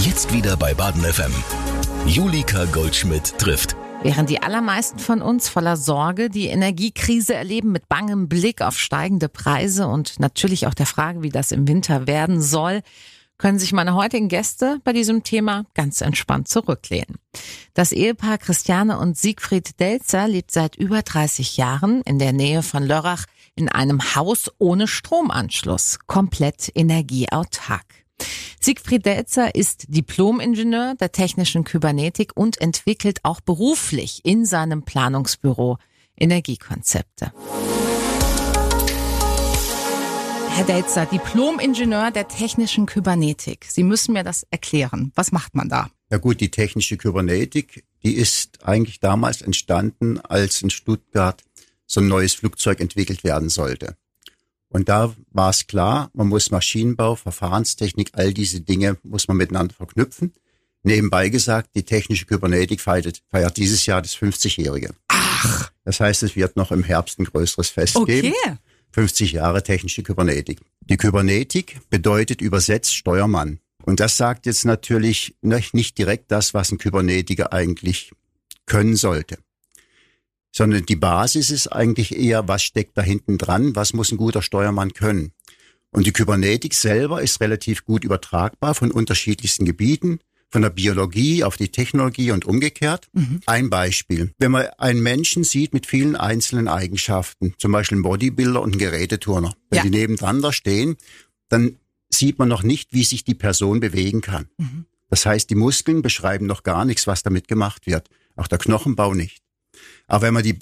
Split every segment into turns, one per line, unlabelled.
Jetzt wieder bei Baden FM. Julika Goldschmidt trifft.
Während die allermeisten von uns voller Sorge die Energiekrise erleben mit bangem Blick auf steigende Preise und natürlich auch der Frage, wie das im Winter werden soll, können sich meine heutigen Gäste bei diesem Thema ganz entspannt zurücklehnen. Das Ehepaar Christiane und Siegfried Delzer lebt seit über 30 Jahren in der Nähe von Lörrach in einem Haus ohne Stromanschluss, komplett energieautark. Siegfried Delzer ist Diplomingenieur der technischen Kybernetik und entwickelt auch beruflich in seinem Planungsbüro Energiekonzepte. Herr Delzer, Diplom-Ingenieur der technischen Kybernetik. Sie müssen mir das erklären. Was macht man da?
Ja gut, die technische Kybernetik, die ist eigentlich damals entstanden, als in Stuttgart so ein neues Flugzeug entwickelt werden sollte. Und da war es klar, man muss Maschinenbau, Verfahrenstechnik, all diese Dinge muss man miteinander verknüpfen. Nebenbei gesagt, die technische Kybernetik feiert, feiert dieses Jahr das 50-Jährige.
Ach.
Das heißt, es wird noch im Herbst ein größeres Fest okay. geben. 50 Jahre technische Kybernetik. Die Kybernetik bedeutet übersetzt Steuermann. Und das sagt jetzt natürlich nicht direkt das, was ein Kybernetiker eigentlich können sollte. Sondern die Basis ist eigentlich eher, was steckt da hinten dran, was muss ein guter Steuermann können. Und die Kybernetik selber ist relativ gut übertragbar von unterschiedlichsten Gebieten, von der Biologie auf die Technologie und umgekehrt. Mhm. Ein Beispiel. Wenn man einen Menschen sieht mit vielen einzelnen Eigenschaften, zum Beispiel einen Bodybuilder und einen Geräteturner, wenn ja. die nebeneinander stehen, dann sieht man noch nicht, wie sich die Person bewegen kann. Mhm. Das heißt, die Muskeln beschreiben noch gar nichts, was damit gemacht wird. Auch der Knochenbau nicht. Aber wenn man die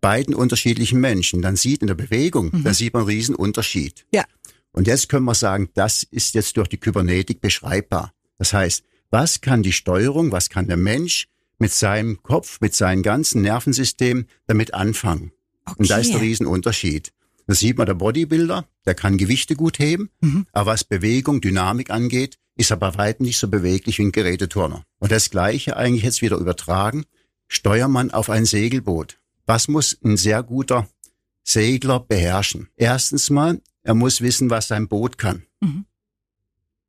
beiden unterschiedlichen Menschen dann sieht in der Bewegung, mhm. dann sieht man einen riesen Unterschied.
Ja.
Und jetzt können wir sagen, das ist jetzt durch die Kybernetik beschreibbar. Das heißt, was kann die Steuerung, was kann der Mensch mit seinem Kopf, mit seinem ganzen Nervensystem damit anfangen? Okay. Und da ist der Riesenunterschied. Das sieht man der Bodybuilder, der kann Gewichte gut heben, mhm. aber was Bewegung, Dynamik angeht, ist er bei weitem nicht so beweglich wie ein Geräteturner. Und das Gleiche eigentlich jetzt wieder übertragen. Steuermann auf ein Segelboot. Was muss ein sehr guter Segler beherrschen? Erstens mal, er muss wissen, was sein Boot kann. Mhm.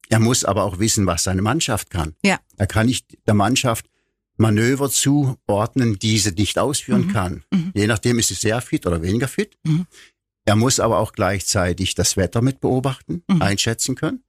Er muss aber auch wissen, was seine Mannschaft kann.
Ja.
Er kann nicht der Mannschaft Manöver zuordnen, die sie nicht ausführen mhm. kann. Mhm. Je nachdem ist sie sehr fit oder weniger fit. Mhm. Er muss aber auch gleichzeitig das Wetter mit beobachten, mhm. einschätzen können.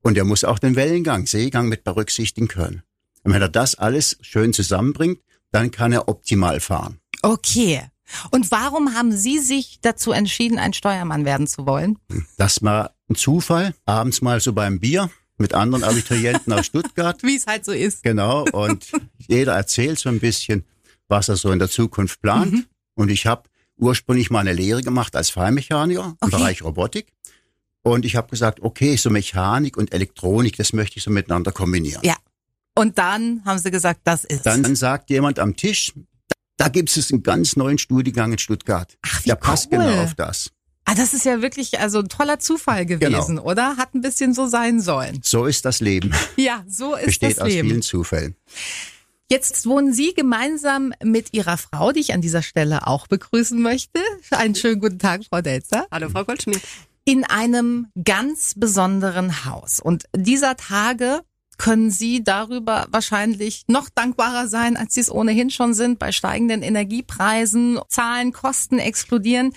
Und er muss auch den Wellengang, Seegang mit berücksichtigen können. Und wenn er das alles schön zusammenbringt, dann kann er optimal fahren.
Okay. Und warum haben Sie sich dazu entschieden, ein Steuermann werden zu wollen?
Das war ein Zufall. Abends mal so beim Bier mit anderen Abiturienten aus Stuttgart.
Wie es halt so ist.
Genau. Und jeder erzählt so ein bisschen, was er so in der Zukunft plant. Mhm. Und ich habe ursprünglich mal eine Lehre gemacht als Fallmechaniker okay. im Bereich Robotik. Und ich habe gesagt, okay, so Mechanik und Elektronik, das möchte ich so miteinander kombinieren.
Ja. Und dann haben sie gesagt, das ist.
Dann sagt jemand am Tisch, da gibt es einen ganz neuen Studiengang in Stuttgart.
Ach, wie
Der passt
cool.
genau auf das.
Ah, das ist ja wirklich also ein toller Zufall gewesen, genau. oder? Hat ein bisschen so sein sollen.
So ist das Leben.
Ja, so ist
Besteht
das Leben.
aus vielen Zufällen.
Jetzt wohnen Sie gemeinsam mit Ihrer Frau, die ich an dieser Stelle auch begrüßen möchte. Einen schönen guten Tag, Frau Delzer.
Hallo, Frau Goldschmidt.
In einem ganz besonderen Haus. Und dieser Tage können Sie darüber wahrscheinlich noch dankbarer sein, als Sie es ohnehin schon sind, bei steigenden Energiepreisen, Zahlen, Kosten explodieren.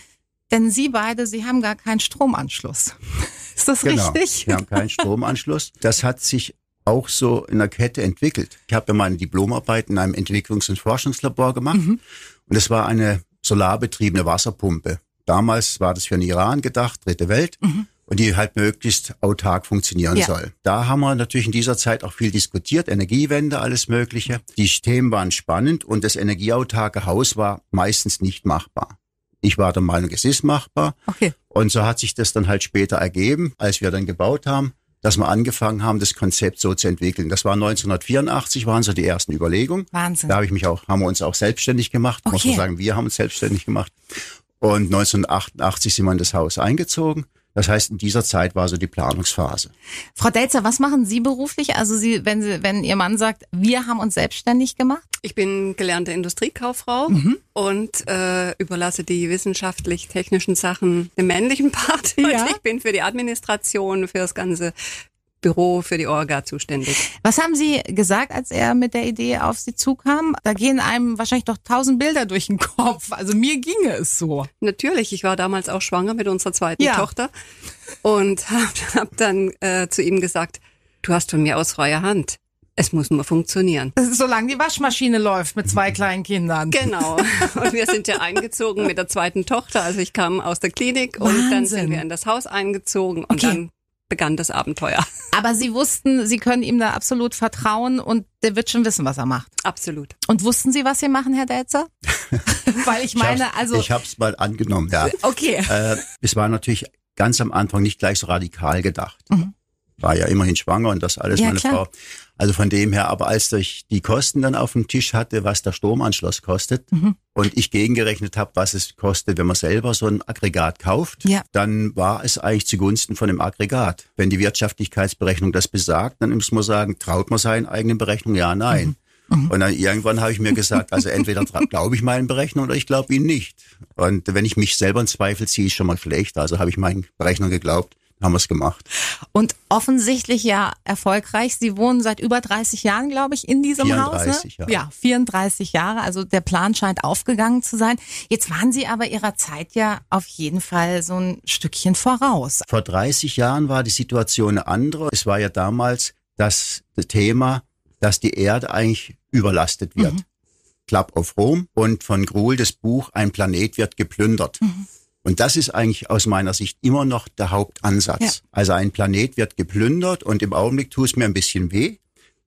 Denn Sie beide, Sie haben gar keinen Stromanschluss. Ist das
genau,
richtig?
Wir haben keinen Stromanschluss. Das hat sich auch so in der Kette entwickelt. Ich habe ja meine Diplomarbeit in einem Entwicklungs- und Forschungslabor gemacht mhm. und es war eine solarbetriebene Wasserpumpe. Damals war das für den Iran gedacht, dritte Welt. Mhm. Und die halt möglichst autark funktionieren ja. soll. Da haben wir natürlich in dieser Zeit auch viel diskutiert, Energiewende, alles Mögliche. Die Themen waren spannend und das energieautarke Haus war meistens nicht machbar. Ich war der Meinung, es ist machbar.
Okay.
Und so hat sich das dann halt später ergeben, als wir dann gebaut haben, dass wir angefangen haben, das Konzept so zu entwickeln. Das war 1984, waren so die ersten Überlegungen.
Wahnsinn.
Da habe ich mich auch, haben wir uns auch selbstständig gemacht. Okay. Muss man sagen, wir haben uns selbstständig gemacht. Und 1988 sind wir in das Haus eingezogen. Das heißt, in dieser Zeit war so die Planungsphase.
Frau Delzer, was machen Sie beruflich? Also Sie, wenn Sie, wenn Ihr Mann sagt, wir haben uns selbstständig gemacht?
Ich bin gelernte Industriekauffrau mhm. und äh, überlasse die wissenschaftlich-technischen Sachen dem männlichen Part. Ja. Und ich bin für die Administration, für das ganze Büro für die Orga zuständig.
Was haben Sie gesagt, als er mit der Idee auf Sie zukam? Da gehen einem wahrscheinlich doch tausend Bilder durch den Kopf. Also mir ginge es so.
Natürlich, ich war damals auch schwanger mit unserer zweiten ja. Tochter und habe hab dann äh, zu ihm gesagt, du hast von mir aus freie Hand. Es muss nur funktionieren.
Solange die Waschmaschine läuft mit zwei kleinen Kindern.
Genau. Und wir sind ja eingezogen mit der zweiten Tochter. Also ich kam aus der Klinik Wahnsinn. und dann sind wir in das Haus eingezogen und okay. dann begann das Abenteuer.
Aber Sie wussten, Sie können ihm da absolut vertrauen und der wird schon wissen, was er macht.
Absolut.
Und wussten Sie, was Sie machen, Herr Delzer? Weil ich meine,
ich
also.
Ich habe es mal angenommen, ja.
Okay.
Äh, es war natürlich ganz am Anfang nicht gleich so radikal gedacht. Mhm war ja immerhin schwanger und das alles, ja, meine klar. Frau. Also von dem her, aber als ich die Kosten dann auf dem Tisch hatte, was der Stromanschluss kostet mhm. und ich gegengerechnet habe, was es kostet, wenn man selber so ein Aggregat kauft, ja. dann war es eigentlich zugunsten von dem Aggregat. Wenn die Wirtschaftlichkeitsberechnung das besagt, dann muss man sagen, traut man seinen eigenen Berechnungen? Ja, nein. Mhm. mhm. Und dann irgendwann habe ich mir gesagt, also entweder glaube ich meinen Berechnungen oder ich glaube ihnen nicht. Und wenn ich mich selber in Zweifel ziehe, ist schon mal schlecht. Also habe ich meinen Berechnungen geglaubt haben wir es gemacht.
Und offensichtlich ja erfolgreich. Sie wohnen seit über 30 Jahren, glaube ich, in diesem 34, Haus. Ne? Ja. ja, 34 Jahre. Also der Plan scheint aufgegangen zu sein. Jetzt waren Sie aber Ihrer Zeit ja auf jeden Fall so ein Stückchen voraus.
Vor 30 Jahren war die Situation eine andere. Es war ja damals das Thema, dass die Erde eigentlich überlastet wird. Mhm. Club of Rome und von Gruhl das Buch Ein Planet wird geplündert. Mhm. Und das ist eigentlich aus meiner Sicht immer noch der Hauptansatz. Ja. Also ein Planet wird geplündert und im Augenblick tut es mir ein bisschen weh,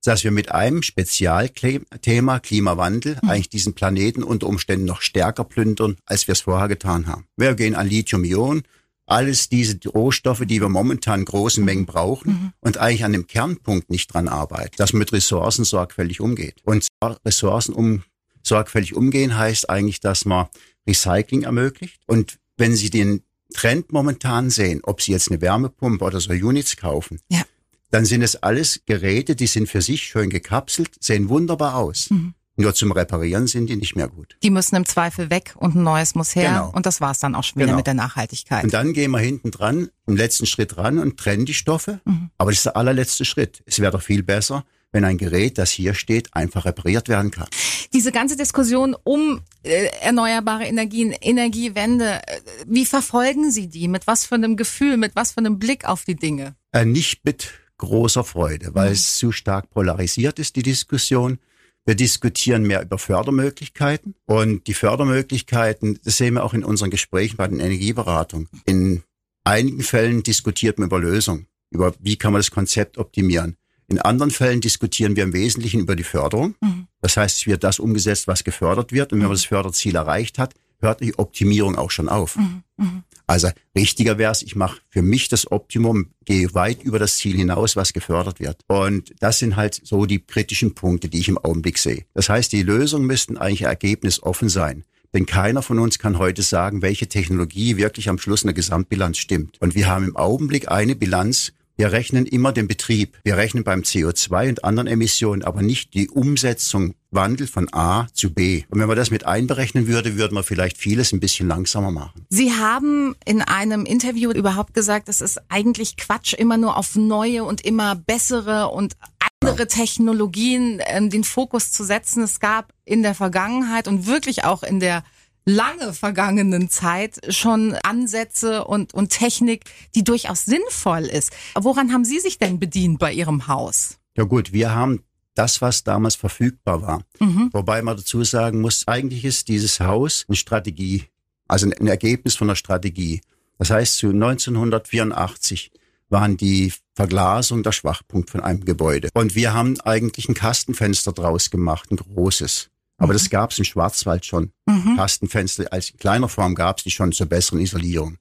dass wir mit einem Spezialthema Klimawandel mhm. eigentlich diesen Planeten unter Umständen noch stärker plündern, als wir es vorher getan haben. Wir gehen an Lithium-Ionen, alles diese Rohstoffe, die wir momentan in großen Mengen brauchen mhm. und eigentlich an dem Kernpunkt nicht dran arbeiten, dass man mit Ressourcen sorgfältig umgeht. Und Ressourcen um, sorgfältig umgehen heißt eigentlich, dass man Recycling ermöglicht und wenn Sie den Trend momentan sehen, ob Sie jetzt eine Wärmepumpe oder so Units kaufen, ja. dann sind es alles Geräte, die sind für sich schön gekapselt, sehen wunderbar aus. Mhm. Nur zum Reparieren sind die nicht mehr gut.
Die müssen im Zweifel weg und ein neues muss her. Genau. Und das war's dann auch schon wieder genau. mit der Nachhaltigkeit.
Und dann gehen wir hinten dran, im letzten Schritt ran und trennen die Stoffe. Mhm. Aber das ist der allerletzte Schritt. Es wäre doch viel besser, wenn ein Gerät, das hier steht, einfach repariert werden kann.
Diese ganze Diskussion um äh, erneuerbare Energien, Energiewende, äh, wie verfolgen Sie die? Mit was für einem Gefühl, mit was für einem Blick auf die Dinge?
Äh, nicht mit großer Freude, weil mhm. es zu stark polarisiert ist, die Diskussion. Wir diskutieren mehr über Fördermöglichkeiten und die Fördermöglichkeiten, das sehen wir auch in unseren Gesprächen bei den Energieberatungen. In einigen Fällen diskutiert man über Lösungen, über wie kann man das Konzept optimieren. In anderen Fällen diskutieren wir im Wesentlichen über die Förderung. Mhm. Das heißt, es wird das umgesetzt, was gefördert wird. Und wenn man mhm. das Förderziel erreicht hat, hört die Optimierung auch schon auf. Mhm. mhm. Also richtiger wäre es, ich mache für mich das Optimum, gehe weit über das Ziel hinaus, was gefördert wird. Und das sind halt so die kritischen Punkte, die ich im Augenblick sehe. Das heißt, die Lösungen müssten eigentlich ergebnisoffen sein. Denn keiner von uns kann heute sagen, welche Technologie wirklich am Schluss in der Gesamtbilanz stimmt. Und wir haben im Augenblick eine Bilanz, wir rechnen immer den Betrieb. Wir rechnen beim CO2 und anderen Emissionen, aber nicht die Umsetzung, Wandel von A zu B. Und wenn man das mit einberechnen würde, würde man vielleicht vieles ein bisschen langsamer machen.
Sie haben in einem Interview überhaupt gesagt, es ist eigentlich Quatsch, immer nur auf neue und immer bessere und andere Technologien äh, den Fokus zu setzen. Es gab in der Vergangenheit und wirklich auch in der lange vergangenen Zeit schon Ansätze und, und Technik, die durchaus sinnvoll ist. Woran haben Sie sich denn bedient bei Ihrem Haus?
Ja gut, wir haben das, was damals verfügbar war. Mhm. Wobei man dazu sagen muss, eigentlich ist dieses Haus eine Strategie, also ein Ergebnis von einer Strategie. Das heißt, zu 1984 waren die Verglasung der Schwachpunkt von einem Gebäude. Und wir haben eigentlich ein Kastenfenster draus gemacht, ein großes. Aber mhm. das gab es im Schwarzwald schon. Mhm. Kastenfenster als in kleiner Form gab es die schon zur besseren Isolierung.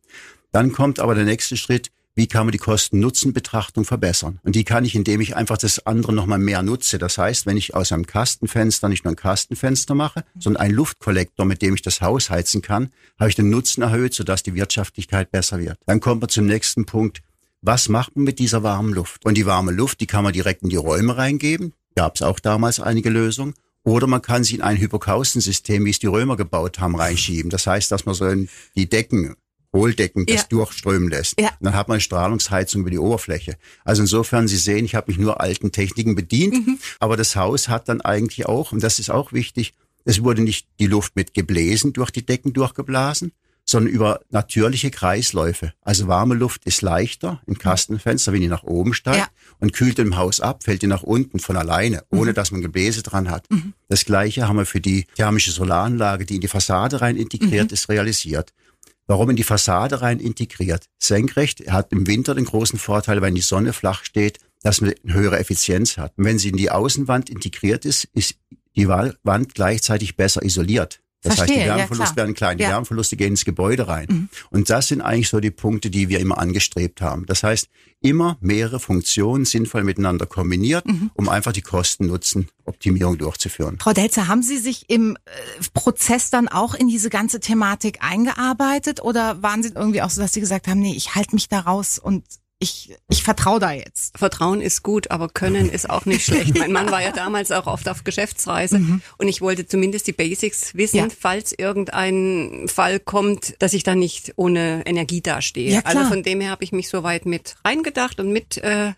Dann kommt aber der nächste Schritt, wie kann man die Kosten-Nutzen-Betrachtung verbessern? Und die kann ich, indem ich einfach das andere nochmal mehr nutze. Das heißt, wenn ich aus einem Kastenfenster nicht nur ein Kastenfenster mache, sondern einen Luftkollektor, mit dem ich das Haus heizen kann, habe ich den Nutzen erhöht, sodass die Wirtschaftlichkeit besser wird. Dann kommt man zum nächsten Punkt. Was macht man mit dieser warmen Luft? Und die warme Luft, die kann man direkt in die Räume reingeben. Gab es auch damals einige Lösungen. Oder man kann sie in ein Hypokaustensystem, wie es die Römer gebaut haben, reinschieben. Das heißt, dass man so in die Decken Hohldecken das ja. durchströmen lässt. Ja. dann hat man Strahlungsheizung über die Oberfläche. Also insofern, Sie sehen, ich habe mich nur alten Techniken bedient, mhm. aber das Haus hat dann eigentlich auch, und das ist auch wichtig, es wurde nicht die Luft mit Gebläsen durch die Decken durchgeblasen, sondern über natürliche Kreisläufe. Also warme Luft ist leichter im Kastenfenster, wenn die nach oben steigt ja. Und kühlt im Haus ab, fällt die nach unten von alleine, ohne mhm. dass man Gebläse dran hat. Mhm. Das gleiche haben wir für die thermische Solaranlage, die in die Fassade rein integriert mhm. ist, realisiert. Warum in die Fassade rein integriert? Senkrecht hat im Winter den großen Vorteil, wenn die Sonne flach steht, dass man eine höhere Effizienz hat. Und wenn sie in die Außenwand integriert ist, ist die Wand gleichzeitig besser isoliert. Das Verstehe, heißt, die Wärmeverluste ja, werden klein, die ja. Wärmeverluste gehen ins Gebäude rein. Mhm. Und das sind eigentlich so die Punkte, die wir immer angestrebt haben. Das heißt, immer mehrere Funktionen sinnvoll miteinander kombiniert, mhm. um einfach die Kosten-Nutzen-Optimierung durchzuführen.
Frau Delzer, haben Sie sich im äh, Prozess dann auch in diese ganze Thematik eingearbeitet oder waren Sie irgendwie auch so, dass Sie gesagt haben, nee, ich halte mich da raus und ich, ich vertraue da jetzt.
Vertrauen ist gut, aber Können ist auch nicht schlecht. Mein Mann war ja damals auch oft auf Geschäftsreise mhm. und ich wollte zumindest die Basics wissen, ja. falls irgendein Fall kommt, dass ich da nicht ohne Energie dastehe. Ja, also von dem her habe ich mich so weit mit reingedacht und mit äh,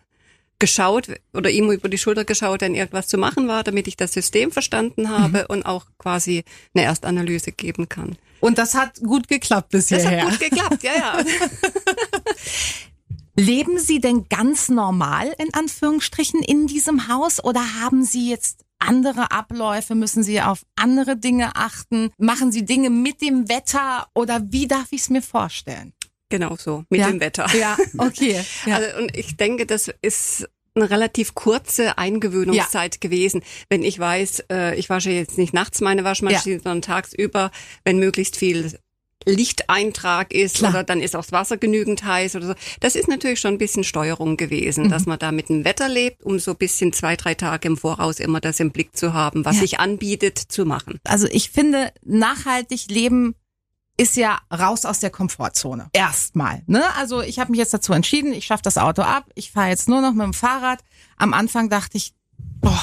geschaut oder ihm über die Schulter geschaut, wenn irgendwas zu machen war, damit ich das System verstanden habe mhm. und auch quasi eine Erstanalyse geben kann.
Und das hat gut geklappt bisher.
Das hat gut geklappt, ja, ja.
Leben Sie denn ganz normal in Anführungsstrichen in diesem Haus oder haben Sie jetzt andere Abläufe? Müssen Sie auf andere Dinge achten? Machen Sie Dinge mit dem Wetter oder wie darf ich es mir vorstellen?
Genau so, mit ja. dem Wetter.
Ja, okay. Ja.
Also, und ich denke, das ist eine relativ kurze Eingewöhnungszeit ja. gewesen. Wenn ich weiß, äh, ich wasche jetzt nicht nachts meine Waschmaschine, ja. sondern tagsüber, wenn möglichst viel Lichteintrag ist Klar. oder dann ist auch das Wasser genügend heiß oder so. Das ist natürlich schon ein bisschen Steuerung gewesen, mhm. dass man da mit dem Wetter lebt, um so ein bisschen zwei, drei Tage im Voraus immer das im Blick zu haben, was ja. sich anbietet zu machen.
Also ich finde, nachhaltig leben ist ja raus aus der Komfortzone. Erstmal. Ne? Also ich habe mich jetzt dazu entschieden, ich schaffe das Auto ab, ich fahre jetzt nur noch mit dem Fahrrad. Am Anfang dachte ich, boah,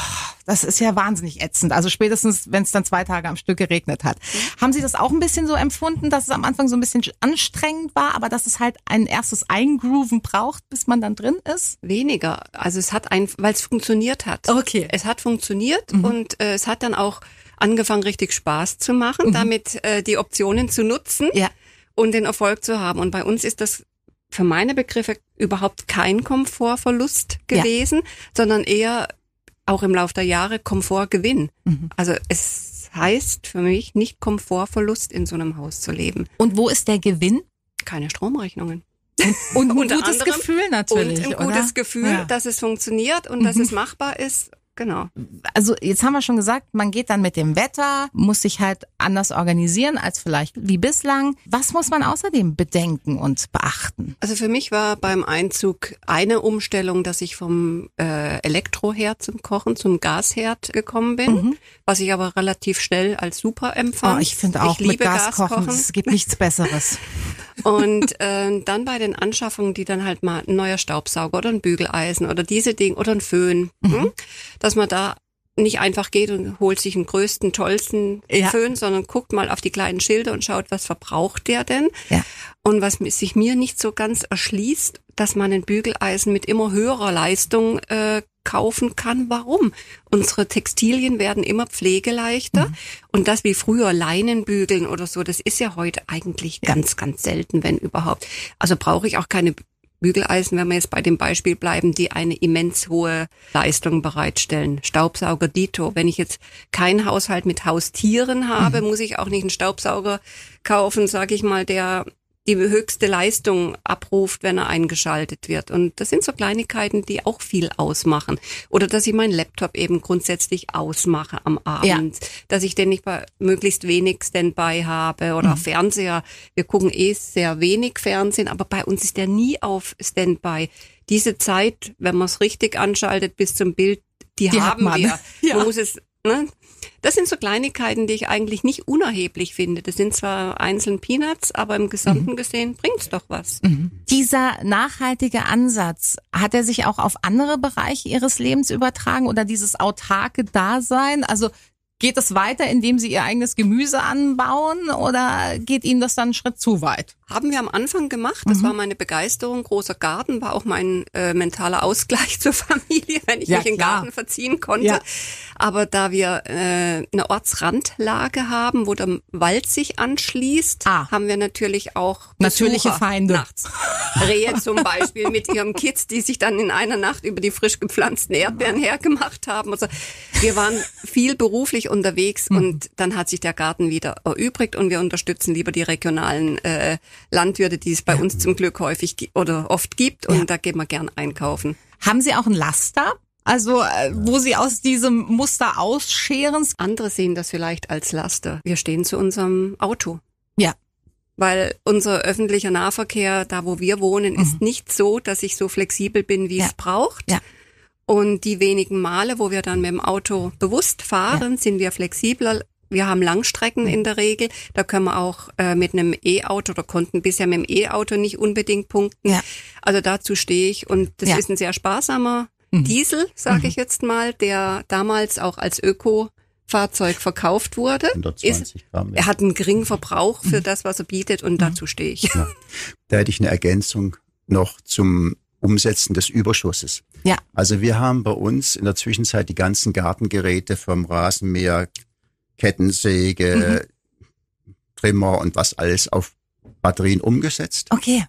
das ist ja wahnsinnig ätzend. Also spätestens, wenn es dann zwei Tage am Stück geregnet hat. Mhm. Haben Sie das auch ein bisschen so empfunden, dass es am Anfang so ein bisschen anstrengend war, aber dass es halt ein erstes Eingrooven braucht, bis man dann drin ist?
Weniger. Also es hat ein, weil es funktioniert hat.
Okay.
Es hat funktioniert mhm. und äh, es hat dann auch angefangen, richtig Spaß zu machen, mhm. damit äh, die Optionen zu nutzen ja. und den Erfolg zu haben. Und bei uns ist das für meine Begriffe überhaupt kein Komfortverlust gewesen, ja. sondern eher auch im Laufe der Jahre Komfortgewinn. Mhm. Also es heißt für mich nicht Komfortverlust in so einem Haus zu leben.
Und wo ist der Gewinn?
Keine Stromrechnungen.
Und, und ein gutes anderem, Gefühl natürlich.
Und ein gutes oder? Gefühl, ja. dass es funktioniert und mhm. dass es machbar ist Genau.
Also jetzt haben wir schon gesagt, man geht dann mit dem Wetter, muss sich halt anders organisieren als vielleicht wie bislang. Was muss man außerdem bedenken und beachten?
Also für mich war beim Einzug eine Umstellung, dass ich vom äh, Elektroherd zum Kochen zum Gasherd gekommen bin, mhm. was ich aber relativ schnell als super empfand.
Oh, ich finde auch ich mit Gas kochen, es gibt nichts Besseres.
Und äh, dann bei den Anschaffungen, die dann halt mal ein neuer Staubsauger oder ein Bügeleisen oder diese Dinge oder ein Föhn, mhm. hm, dass man da nicht einfach geht und holt sich den größten, tollsten ja. Föhn, sondern guckt mal auf die kleinen Schilder und schaut, was verbraucht der denn? Ja. Und was sich mir nicht so ganz erschließt, dass man ein Bügeleisen mit immer höherer Leistung äh, kaufen kann. Warum? Unsere Textilien werden immer pflegeleichter mhm. und das wie früher Leinenbügeln oder so, das ist ja heute eigentlich ganz, ganz selten, wenn überhaupt. Also brauche ich auch keine Bügeleisen, wenn wir jetzt bei dem Beispiel bleiben, die eine immens hohe Leistung bereitstellen. Staubsauger Dito. Wenn ich jetzt keinen Haushalt mit Haustieren habe, mhm. muss ich auch nicht einen Staubsauger kaufen, sage ich mal, der die höchste Leistung abruft, wenn er eingeschaltet wird. Und das sind so Kleinigkeiten, die auch viel ausmachen. Oder dass ich meinen Laptop eben grundsätzlich ausmache am Abend, ja. dass ich den nicht bei möglichst wenig Standby habe oder mhm. Fernseher. Wir gucken eh sehr wenig Fernsehen, aber bei uns ist der nie auf Standby. Diese Zeit, wenn man es richtig anschaltet bis zum Bild, die, die haben wir. Ja. Man muss es Ne? Das sind so Kleinigkeiten, die ich eigentlich nicht unerheblich finde. Das sind zwar einzelne Peanuts, aber im Gesamten mhm. gesehen bringt's doch was.
Mhm. Dieser nachhaltige Ansatz, hat er sich auch auf andere Bereiche Ihres Lebens übertragen oder dieses autarke Dasein? Also Geht es weiter, indem Sie Ihr eigenes Gemüse anbauen oder geht Ihnen das dann einen Schritt zu weit?
Haben wir am Anfang gemacht. Das mhm. war meine Begeisterung. Großer Garten war auch mein äh, mentaler Ausgleich zur Familie, wenn ich ja, mich in den Garten verziehen konnte. Ja. Aber da wir äh, eine Ortsrandlage haben, wo der Wald sich anschließt, ah. haben wir natürlich auch
Besucher natürliche Feinde.
Nachts. Rehe zum Beispiel mit ihrem Kids, die sich dann in einer Nacht über die frisch gepflanzten Erdbeeren hergemacht haben. Also wir waren viel beruflich unterwegs mhm. und dann hat sich der Garten wieder erübrigt und wir unterstützen lieber die regionalen äh, Landwirte, die es bei ja. uns zum Glück häufig oder oft gibt und ja. da gehen wir gern einkaufen.
Haben Sie auch ein Laster? Also, äh, wo Sie aus diesem Muster ausscheren?
Andere sehen das vielleicht als Laster. Wir stehen zu unserem Auto.
Ja.
Weil unser öffentlicher Nahverkehr, da wo wir wohnen, mhm. ist nicht so, dass ich so flexibel bin, wie ja. es braucht. Ja. Und die wenigen Male, wo wir dann mit dem Auto bewusst fahren, ja. sind wir flexibler. Wir haben Langstrecken in der Regel. Da können wir auch äh, mit einem E-Auto oder konnten bisher mit dem E-Auto nicht unbedingt punkten. Ja. Also dazu stehe ich und das ja. ist ein sehr sparsamer mhm. Diesel, sage mhm. ich jetzt mal, der damals auch als Öko Fahrzeug verkauft wurde. 120 Gramm. Ist, er hat einen geringen Verbrauch für mhm. das, was er bietet und mhm. dazu stehe ich. Ja.
Da hätte ich eine Ergänzung noch zum Umsetzen des Überschusses.
Ja.
Also wir haben bei uns in der Zwischenzeit die ganzen Gartengeräte vom Rasenmäher, Kettensäge, mhm. Trimmer und was alles auf Batterien umgesetzt.
Okay.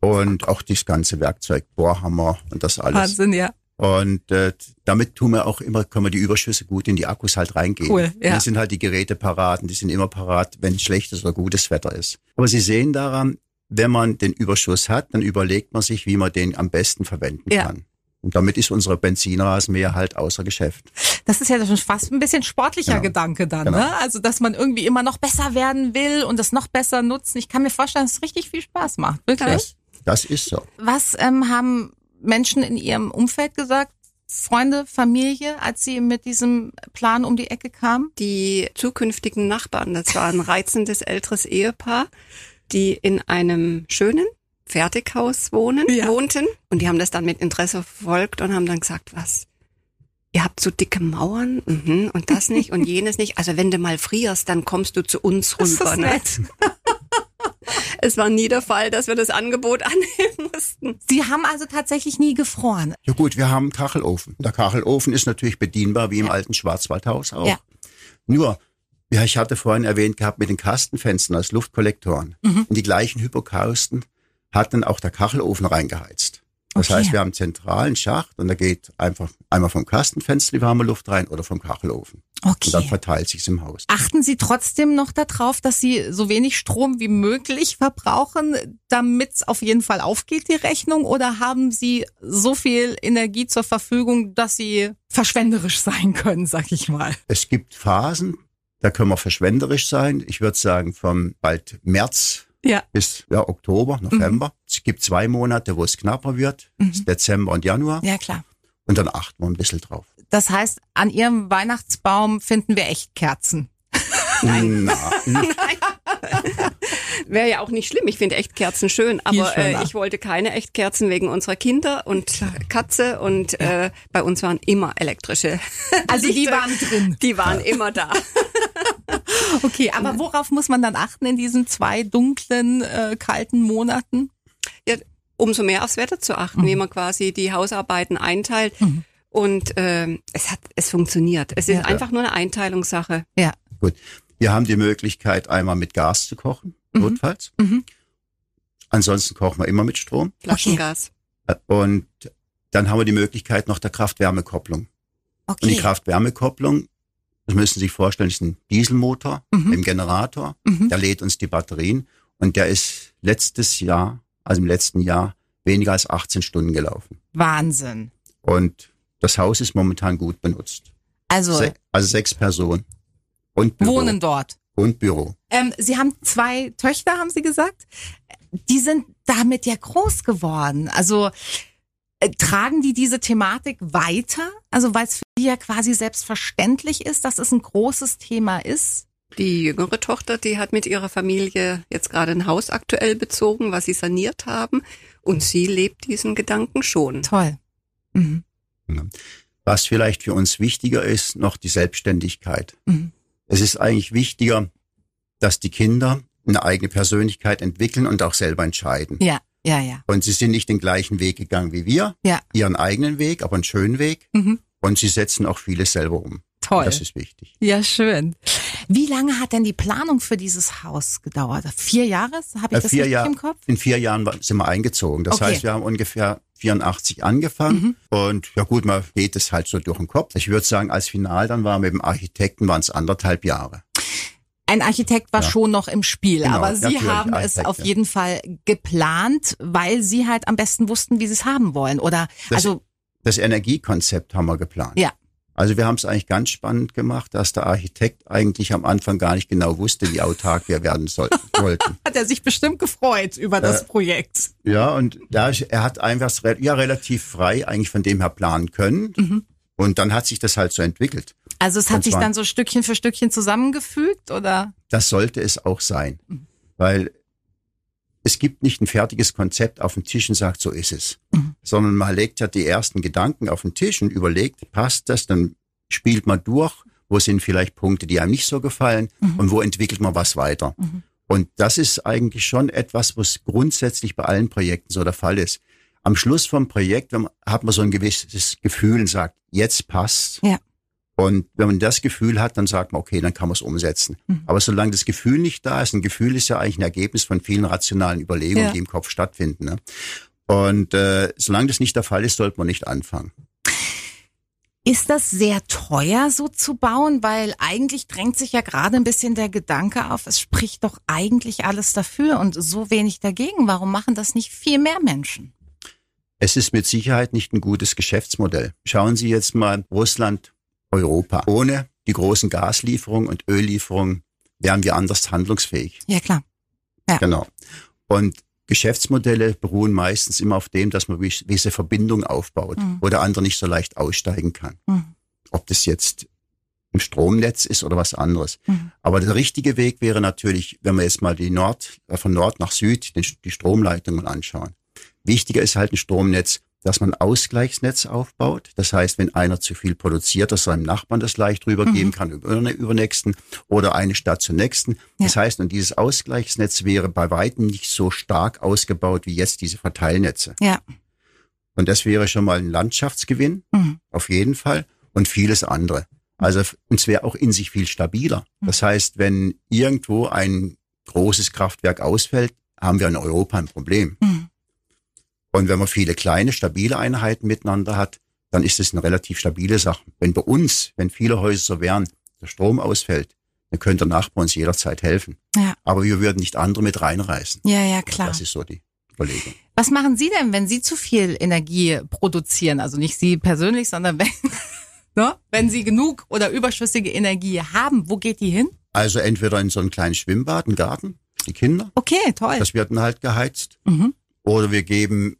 Und auch das ganze Werkzeug, Bohrhammer und das alles.
Wahnsinn, ja.
Und äh, damit tun wir auch immer, können wir die Überschüsse gut in die Akkus halt reingehen.
Cool, ja.
Die sind halt die Geräte parat und die sind immer parat, wenn schlechtes oder gutes Wetter ist. Aber Sie sehen daran, wenn man den Überschuss hat, dann überlegt man sich, wie man den am besten verwenden ja. kann. Und damit ist unsere Benzinrasenmäher halt außer Geschäft.
Das ist ja schon fast ein bisschen sportlicher genau. Gedanke dann, genau. ne? Also, dass man irgendwie immer noch besser werden will und das noch besser nutzen. Ich kann mir vorstellen, dass es richtig viel Spaß macht. Wirklich.
Das, das ist so.
Was ähm, haben Menschen in ihrem Umfeld gesagt? Freunde, Familie, als sie mit diesem Plan um die Ecke kamen?
Die zukünftigen Nachbarn, das war ein reizendes älteres Ehepaar die in einem schönen Fertighaus wohnen, ja. wohnten. Und die haben das dann mit Interesse verfolgt und haben dann gesagt, was? Ihr habt so dicke Mauern mhm, und das nicht und jenes nicht. Also wenn du mal frierst, dann kommst du zu uns rüber. Das ist
ne? nett.
es war nie der Fall, dass wir das Angebot annehmen mussten.
Sie haben also tatsächlich nie gefroren.
Ja gut, wir haben einen Kachelofen. Der Kachelofen ist natürlich bedienbar wie im ja. alten Schwarzwaldhaus auch. Ja. Nur ja, ich hatte vorhin erwähnt gehabt mit den Kastenfenstern als Luftkollektoren. Mhm. In die gleichen Hypokausten hat dann auch der Kachelofen reingeheizt. Das okay. heißt, wir haben einen zentralen Schacht und da geht einfach einmal vom Kastenfenster die warme Luft rein oder vom Kachelofen. Okay. Und dann verteilt sich's im Haus.
Achten Sie trotzdem noch darauf, dass Sie so wenig Strom wie möglich verbrauchen, damit es auf jeden Fall aufgeht, die Rechnung? Oder haben Sie so viel Energie zur Verfügung, dass Sie verschwenderisch sein können, sag ich mal?
Es gibt Phasen, da können wir verschwenderisch sein. Ich würde sagen, vom bald März ja. bis ja, Oktober, November. Mhm. Es gibt zwei Monate, wo es knapper wird. Mhm. Dezember und Januar.
Ja, klar.
Und dann achten wir ein bisschen drauf.
Das heißt, an Ihrem Weihnachtsbaum finden wir echt Kerzen.
Nein. Nein. Wäre ja auch nicht schlimm. Ich finde Echtkerzen schön, aber äh, ich wollte keine Echtkerzen wegen unserer Kinder und Katze und ja. äh, bei uns waren immer elektrische.
Also die waren drin.
Die waren ja. immer da.
okay, aber worauf muss man dann achten in diesen zwei dunklen, äh, kalten Monaten?
Ja, umso mehr aufs Wetter zu achten, mhm. wie man quasi die Hausarbeiten einteilt. Mhm. Und äh, es hat, es funktioniert. Es ist ja. einfach nur eine Einteilungssache.
Ja.
Gut. Wir haben die Möglichkeit, einmal mit Gas zu kochen. Notfalls. Mhm. Ansonsten kochen wir immer mit Strom.
Flaschengas.
Äh, und dann haben wir die Möglichkeit noch der Kraft-Wärme-Kopplung. Okay. Und die Kraft-Wärme-Kopplung, das müssen Sie sich vorstellen, ist ein Dieselmotor mhm. im Generator. Mhm. Der lädt uns die Batterien und der ist letztes Jahr, also im letzten Jahr, weniger als 18 Stunden gelaufen.
Wahnsinn.
Und das Haus ist momentan gut benutzt.
Also,
Se also sechs Personen. Und Büro.
Wohnen dort.
Und Büro.
Ähm, Sie haben zwei Töchter, haben Sie gesagt. Die sind damit ja groß geworden. Also äh, tragen die diese Thematik weiter? Also weil es für die ja quasi selbstverständlich ist, dass es ein großes Thema ist?
Die jüngere Tochter, die hat mit ihrer Familie jetzt gerade ein Haus aktuell bezogen, was sie saniert haben. Und sie lebt diesen Gedanken schon.
Toll.
Mhm. Was vielleicht für uns wichtiger ist, noch die Selbstständigkeit. Mhm. Es ist eigentlich wichtiger, dass die Kinder eine eigene Persönlichkeit entwickeln und auch selber entscheiden.
Ja, ja, ja.
Und sie sind nicht den gleichen Weg gegangen wie wir,
ja.
ihren eigenen Weg, aber einen schönen Weg. Mhm. Und sie setzen auch vieles selber um.
Toll.
Das ist wichtig.
Ja, schön. Wie lange hat denn die Planung für dieses Haus gedauert? Vier Jahre? Habe ich äh, das vier Jahr, im Kopf?
In vier Jahren sind wir eingezogen. Das okay. heißt, wir haben ungefähr 84 angefangen. Mhm. Und ja gut, man geht es halt so durch den Kopf. Ich würde sagen, als Final dann war mit dem Architekten waren es anderthalb Jahre.
Ein Architekt war ja. schon noch im Spiel, genau, aber Sie haben es auf jeden Fall geplant, weil Sie halt am besten wussten, wie Sie es haben wollen, oder?
Das,
also
das Energiekonzept haben wir geplant.
Ja.
Also wir haben es eigentlich ganz spannend gemacht, dass der Architekt eigentlich am Anfang gar nicht genau wusste, wie autark wir werden sollten.
Hat er sich bestimmt gefreut über das äh, Projekt.
Ja, und da, er hat einfach ja relativ frei eigentlich von dem her planen können. Mhm. Und dann hat sich das halt so entwickelt.
Also es hat sich dann so Stückchen für Stückchen zusammengefügt, oder?
Das sollte es auch sein. Mhm. Weil es gibt nicht ein fertiges Konzept auf dem Tisch und sagt, so ist es. Mhm. Sondern man legt ja die ersten Gedanken auf den Tisch und überlegt, passt das, dann spielt man durch, wo sind vielleicht Punkte, die einem nicht so gefallen mhm. und wo entwickelt man was weiter. Mhm. Und das ist eigentlich schon etwas, was grundsätzlich bei allen Projekten so der Fall ist. Am Schluss vom Projekt hat man so ein gewisses Gefühl und sagt, jetzt passt.
Ja.
Und wenn man das Gefühl hat, dann sagt man, okay, dann kann man es umsetzen. Mhm. Aber solange das Gefühl nicht da ist, ein Gefühl ist ja eigentlich ein Ergebnis von vielen rationalen Überlegungen, ja. die im Kopf stattfinden. Ne? Und äh, solange das nicht der Fall ist, sollte man nicht anfangen.
Ist das sehr teuer, so zu bauen? Weil eigentlich drängt sich ja gerade ein bisschen der Gedanke auf, es spricht doch eigentlich alles dafür und so wenig dagegen. Warum machen das nicht viel mehr Menschen?
Es ist mit Sicherheit nicht ein gutes Geschäftsmodell. Schauen Sie jetzt mal Russland, Europa. Ohne die großen Gaslieferungen und Öllieferungen wären wir anders handlungsfähig.
Ja, klar. Ja.
Genau. Und Geschäftsmodelle beruhen meistens immer auf dem, dass man gewisse Verbindungen aufbaut, mhm. wo der andere nicht so leicht aussteigen kann. Mhm. Ob das jetzt im Stromnetz ist oder was anderes. Mhm. Aber der richtige Weg wäre natürlich, wenn wir jetzt mal die Nord, äh, von Nord nach Süd die Stromleitungen anschauen. Wichtiger ist halt ein Stromnetz, dass man Ausgleichsnetz aufbaut. Das heißt, wenn einer zu viel produziert, dass seinem Nachbarn das leicht rübergeben mhm. kann über den übernächsten oder eine Stadt zur nächsten. Ja. Das heißt, und dieses Ausgleichsnetz wäre bei weitem nicht so stark ausgebaut wie jetzt diese Verteilnetze.
Ja.
Und das wäre schon mal ein Landschaftsgewinn, mhm. auf jeden Fall, und vieles andere. Also, und es wäre auch in sich viel stabiler. Mhm. Das heißt, wenn irgendwo ein großes Kraftwerk ausfällt, haben wir in Europa ein Problem. Mhm. Und wenn man viele kleine, stabile Einheiten miteinander hat, dann ist es eine relativ stabile Sache. Wenn bei uns, wenn viele Häuser so wären, der Strom ausfällt, dann könnte der Nachbar uns jederzeit helfen.
Ja.
Aber wir würden nicht andere mit reinreißen.
Ja, ja, klar.
Das ist so die Überlegung.
Was machen Sie denn, wenn Sie zu viel Energie produzieren? Also nicht Sie persönlich, sondern wenn, ne? wenn Sie genug oder überschüssige Energie haben, wo geht die hin?
Also entweder in so einen kleinen Schwimmbad, einen Garten, die Kinder.
Okay, toll.
Das wird dann halt geheizt. Mhm. Oder wir geben,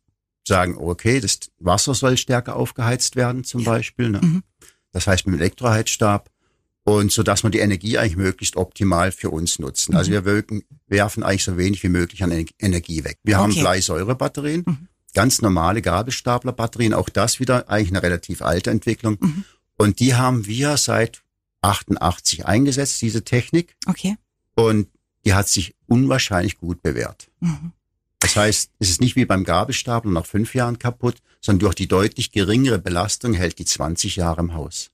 sagen, okay, das Wasser soll stärker aufgeheizt werden zum ja. Beispiel. Ne? Mhm. Das heißt mit dem Elektroheizstab. Und so dass wir die Energie eigentlich möglichst optimal für uns nutzen. Also mhm. Also wir wirken, werfen eigentlich so wenig wie möglich an Energie weg. Wir okay. haben Bleisäurebatterien, mhm. ganz normale Gabelstaplerbatterien. Auch das wieder eigentlich eine relativ alte Entwicklung. Mhm. Und die haben wir seit 88 eingesetzt, diese Technik.
Okay.
Und die hat sich unwahrscheinlich gut bewährt. Mhm. Das heißt, es ist nicht wie beim Gabelstapler nach fünf Jahren kaputt, sondern durch die deutlich geringere Belastung hält die 20 Jahre im Haus.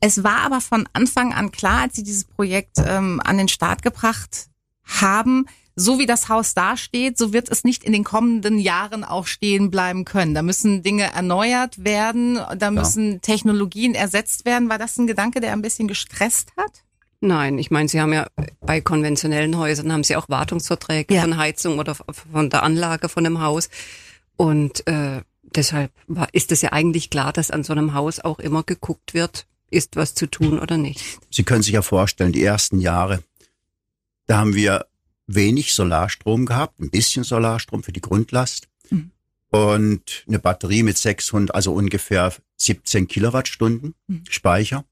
Es war aber von Anfang an klar, als Sie dieses Projekt ähm, an den Start gebracht haben, so wie das Haus dasteht, so wird es nicht in den kommenden Jahren auch stehen bleiben können. Da müssen Dinge erneuert werden, da müssen ja. Technologien ersetzt werden. War das ein Gedanke, der ein bisschen gestresst hat?
Nein, ich meine, Sie haben ja bei konventionellen Häusern haben Sie auch Wartungsverträge ja. von Heizung oder von der Anlage von einem Haus. Und äh, deshalb war, ist es ja eigentlich klar, dass an so einem Haus auch immer geguckt wird, ist was zu tun oder nicht.
Sie können sich ja vorstellen, die ersten Jahre, da haben wir wenig Solarstrom gehabt, ein bisschen Solarstrom für die Grundlast mhm. und eine Batterie mit 600, also ungefähr 17 Kilowattstunden mhm. Speicher.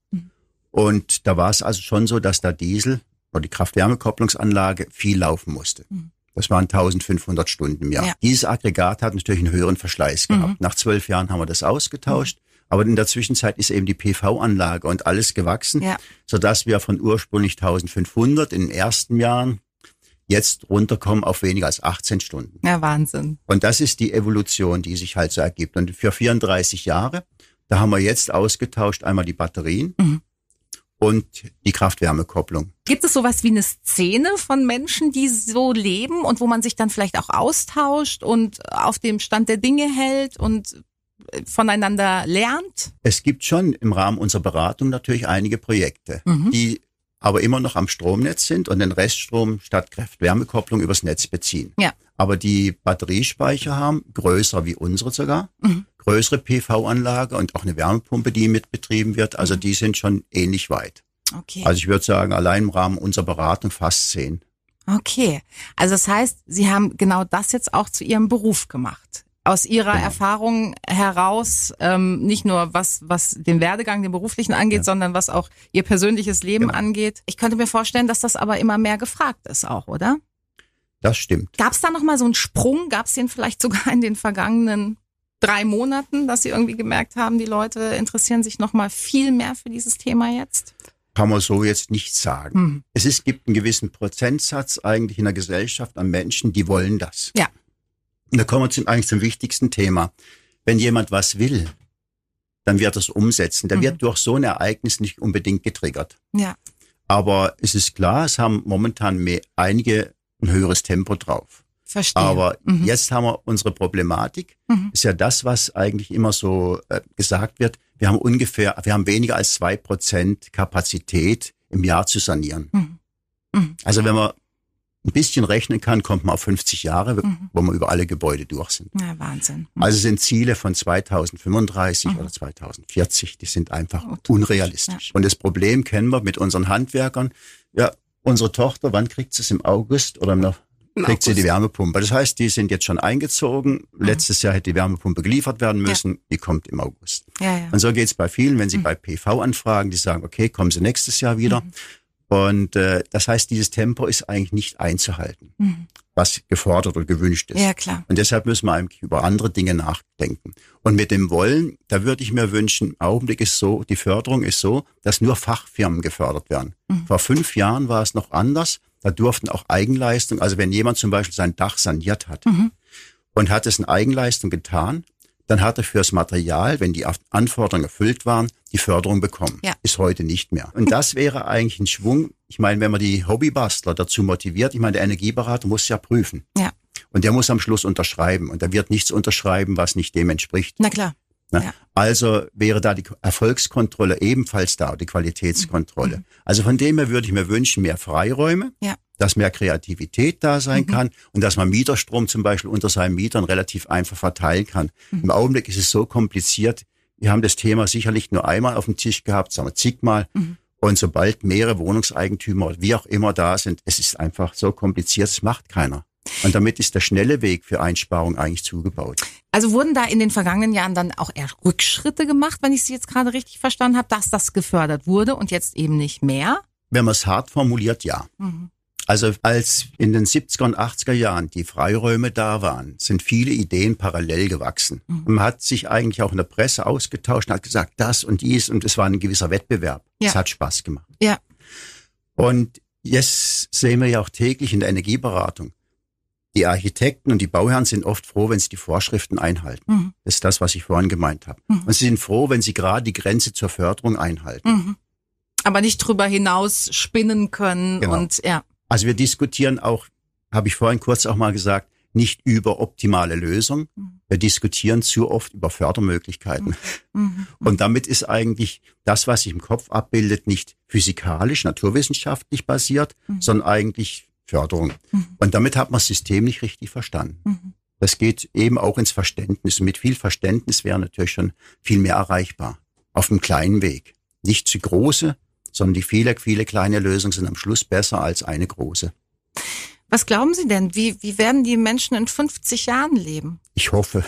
Mhm. Und da war es also schon so, dass der Diesel oder die Kraft-Wärme-Kopplungsanlage viel laufen musste. Mhm. Das waren 1500 Stunden im Jahr. Ja. Dieses Aggregat hat natürlich einen höheren Verschleiß gehabt. Mhm. Nach zwölf Jahren haben wir das ausgetauscht. Mhm. Aber in der Zwischenzeit ist eben die PV-Anlage und alles gewachsen,
Ja.
sodass wir von ursprünglich 1500 in den ersten Jahren jetzt runterkommen auf weniger als 18 Stunden.
Ja, Wahnsinn.
Und das ist die Evolution, die sich halt so ergibt. Und für 34 Jahre, da haben wir jetzt ausgetauscht einmal die Batterien
Mhm.
Und die Kraft-Wärme-Kopplung.
Gibt es sowas wie eine Szene von Menschen, die so leben und wo man sich dann vielleicht auch austauscht und auf dem Stand der Dinge hält und äh, voneinander lernt?
Es gibt schon im Rahmen unserer Beratung natürlich einige Projekte,
Mhm.
die aber immer noch am Stromnetz sind und den Reststrom statt Kraft-Wärme-Kopplung übers Netz beziehen.
Ja.
Aber die Batteriespeicher haben, größer wie unsere sogar,
Mhm.
Größere PV-Anlage und auch eine Wärmepumpe, die mit betrieben wird. Also die sind schon ähnlich weit.
Okay.
Also ich würde sagen, allein im Rahmen unserer Beratung fast zehn.
Okay. Also das heißt, Sie haben genau das jetzt auch zu Ihrem Beruf gemacht. Aus Ihrer
Genau.
Erfahrung heraus, ähm, nicht nur was, was den Werdegang, den beruflichen angeht,
Ja.
sondern was auch Ihr persönliches Leben
Genau.
angeht. Ich könnte mir vorstellen, dass das aber immer mehr gefragt ist auch, oder?
Das stimmt.
Gab es da nochmal so einen Sprung? Gab es den vielleicht sogar in den vergangenen drei Monaten, dass Sie irgendwie gemerkt haben, die Leute interessieren sich nochmal viel mehr für dieses Thema jetzt?
Kann man so jetzt nicht sagen.
Hm.
Es ist, gibt einen gewissen Prozentsatz eigentlich in der Gesellschaft an Menschen, die wollen das.
Ja.
Und da kommen wir zum, eigentlich zum wichtigsten Thema. Wenn jemand was will, dann wird es umsetzen. Der
Mhm.
wird durch so ein Ereignis nicht unbedingt getriggert.
Ja.
Aber es ist klar, es haben momentan mehr, einige ein höheres Tempo drauf.
Verstehe.
Aber
Mhm.
jetzt haben wir unsere Problematik.
Mhm.
Ist ja das, was eigentlich immer so äh, gesagt wird. Wir haben ungefähr, wir haben weniger als zwei Prozent Kapazität im Jahr zu sanieren.
Mhm. Mhm.
Also wenn man ein bisschen rechnen kann, kommt man auf 50 Jahre,
Mhm.
wo wir über alle Gebäude durch sind.
Ja, Wahnsinn. Mhm.
Also sind Ziele von 2035
Mhm.
oder 2040, die sind einfach
Gut.
unrealistisch. Und das Problem kennen wir mit unseren Handwerkern. Ja, unsere Tochter, wann kriegt sie es im August oder im No-
Im
kriegt sie die Wärmepumpe. Das heißt, die sind jetzt schon eingezogen.
Mhm.
Letztes Jahr hätte die Wärmepumpe geliefert werden müssen. Die kommt im August.
ja, ja.
Und so geht's bei vielen, wenn sie
Mhm.
bei PV anfragen, die sagen, okay, kommen sie nächstes Jahr wieder.
Mhm.
Und äh, das heißt, dieses Tempo ist eigentlich nicht einzuhalten,
Mhm.
was gefordert oder gewünscht ist.
Ja, klar.
Und deshalb müssen wir eigentlich über andere Dinge nachdenken. Und mit dem Wollen, da würde ich mir wünschen, im Augenblick ist so, die Förderung ist so, dass nur Fachfirmen gefördert werden.
Mhm.
Vor fünf Jahren war es noch anders. Da durften auch Eigenleistungen, also wenn jemand zum Beispiel sein Dach saniert hat
Mhm.
und hat es in Eigenleistung getan, dann hat er fürs Material, wenn die Anforderungen erfüllt waren, die Förderung bekommen.
Ja.
Ist heute nicht mehr. Und das wäre eigentlich ein Schwung. Ich meine, wenn man die Hobbybastler dazu motiviert, ich meine, der Energieberater muss ja prüfen.
Ja.
Und der muss am Schluss unterschreiben. Und er wird nichts unterschreiben, was nicht dem entspricht.
Na klar.
Ne?
Ja.
Also wäre da die Erfolgskontrolle ebenfalls da, die Qualitätskontrolle. Also von dem her würde ich mir wünschen, mehr Freiräume,
Ja.
dass mehr Kreativität da sein
Mhm.
kann und dass man Mieterstrom zum Beispiel unter seinen Mietern relativ einfach verteilen kann.
Mhm.
Im Augenblick ist es so kompliziert. Wir haben das Thema sicherlich nur einmal auf dem Tisch gehabt, sagen wir zigmal.
Mhm.
Und sobald mehrere Wohnungseigentümer, wie auch immer da sind, es ist einfach so kompliziert, es macht keiner. Und damit ist der schnelle Weg für Einsparung eigentlich zugebaut.
Also wurden da in den vergangenen Jahren dann auch eher Rückschritte gemacht, wenn ich Sie jetzt gerade richtig verstanden habe, dass das gefördert wurde und jetzt eben nicht mehr?
Wenn man es hart formuliert, ja.
Mhm.
Also als in den 70er und 80er Jahren die Freiräume da waren, sind viele Ideen parallel gewachsen.
Mhm.
Man hat sich eigentlich auch in der Presse ausgetauscht und hat gesagt, das und dies und es war ein gewisser Wettbewerb.
Ja.
Es hat Spaß gemacht.
Ja.
Und jetzt sehen wir ja auch täglich in der Energieberatung, die Architekten und die Bauherren sind oft froh, wenn sie die Vorschriften einhalten.
Mhm.
Das ist das, was ich vorhin gemeint habe.
Mhm.
Und sie sind froh, wenn sie gerade die Grenze zur Förderung einhalten.
Mhm. Aber nicht drüber hinaus spinnen können
Genau.
und ja.
Also wir diskutieren auch, habe ich vorhin kurz auch mal gesagt, nicht über optimale Lösungen.
Mhm.
Wir diskutieren zu oft über Fördermöglichkeiten.
Mhm.
Und damit ist eigentlich das, was sich im Kopf abbildet, nicht physikalisch, naturwissenschaftlich basiert,
Mhm.
sondern eigentlich Förderung.
Mhm.
Und damit hat man das System nicht richtig verstanden.
Mhm.
Das geht eben auch ins Verständnis. Und mit viel Verständnis wäre natürlich schon viel mehr erreichbar. Auf einem kleinen Weg. Nicht zu große, sondern die viele, viele kleine Lösungen sind am Schluss besser als eine große.
Was glauben Sie denn? Wie, wie werden die Menschen in 50 Jahren leben?
Ich hoffe,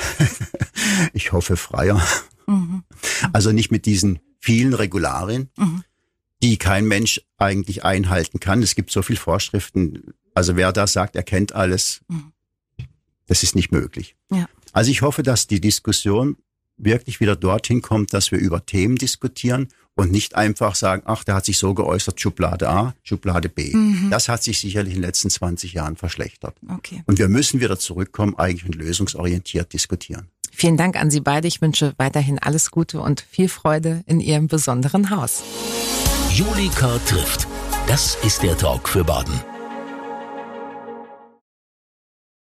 ich hoffe freier.
Mhm.
Also nicht mit diesen vielen Regularien,
Mhm.
Die kein Mensch eigentlich einhalten kann. Es gibt so viele Vorschriften. Also wer da sagt, er kennt alles,
Mhm.
das ist nicht möglich.
Ja.
Also ich hoffe, dass die Diskussion wirklich wieder dorthin kommt, dass wir über Themen diskutieren und nicht einfach sagen, ach, der hat sich so geäußert, Schublade A, Schublade B. Mhm. Das hat sich sicherlich in den letzten 20 Jahren verschlechtert. Okay. Und wir müssen wieder zurückkommen, eigentlich und lösungsorientiert diskutieren.
Vielen Dank an Sie beide. Ich wünsche weiterhin alles Gute und viel Freude in Ihrem besonderen Haus.
Julika trifft. Das ist der Talk für Baden.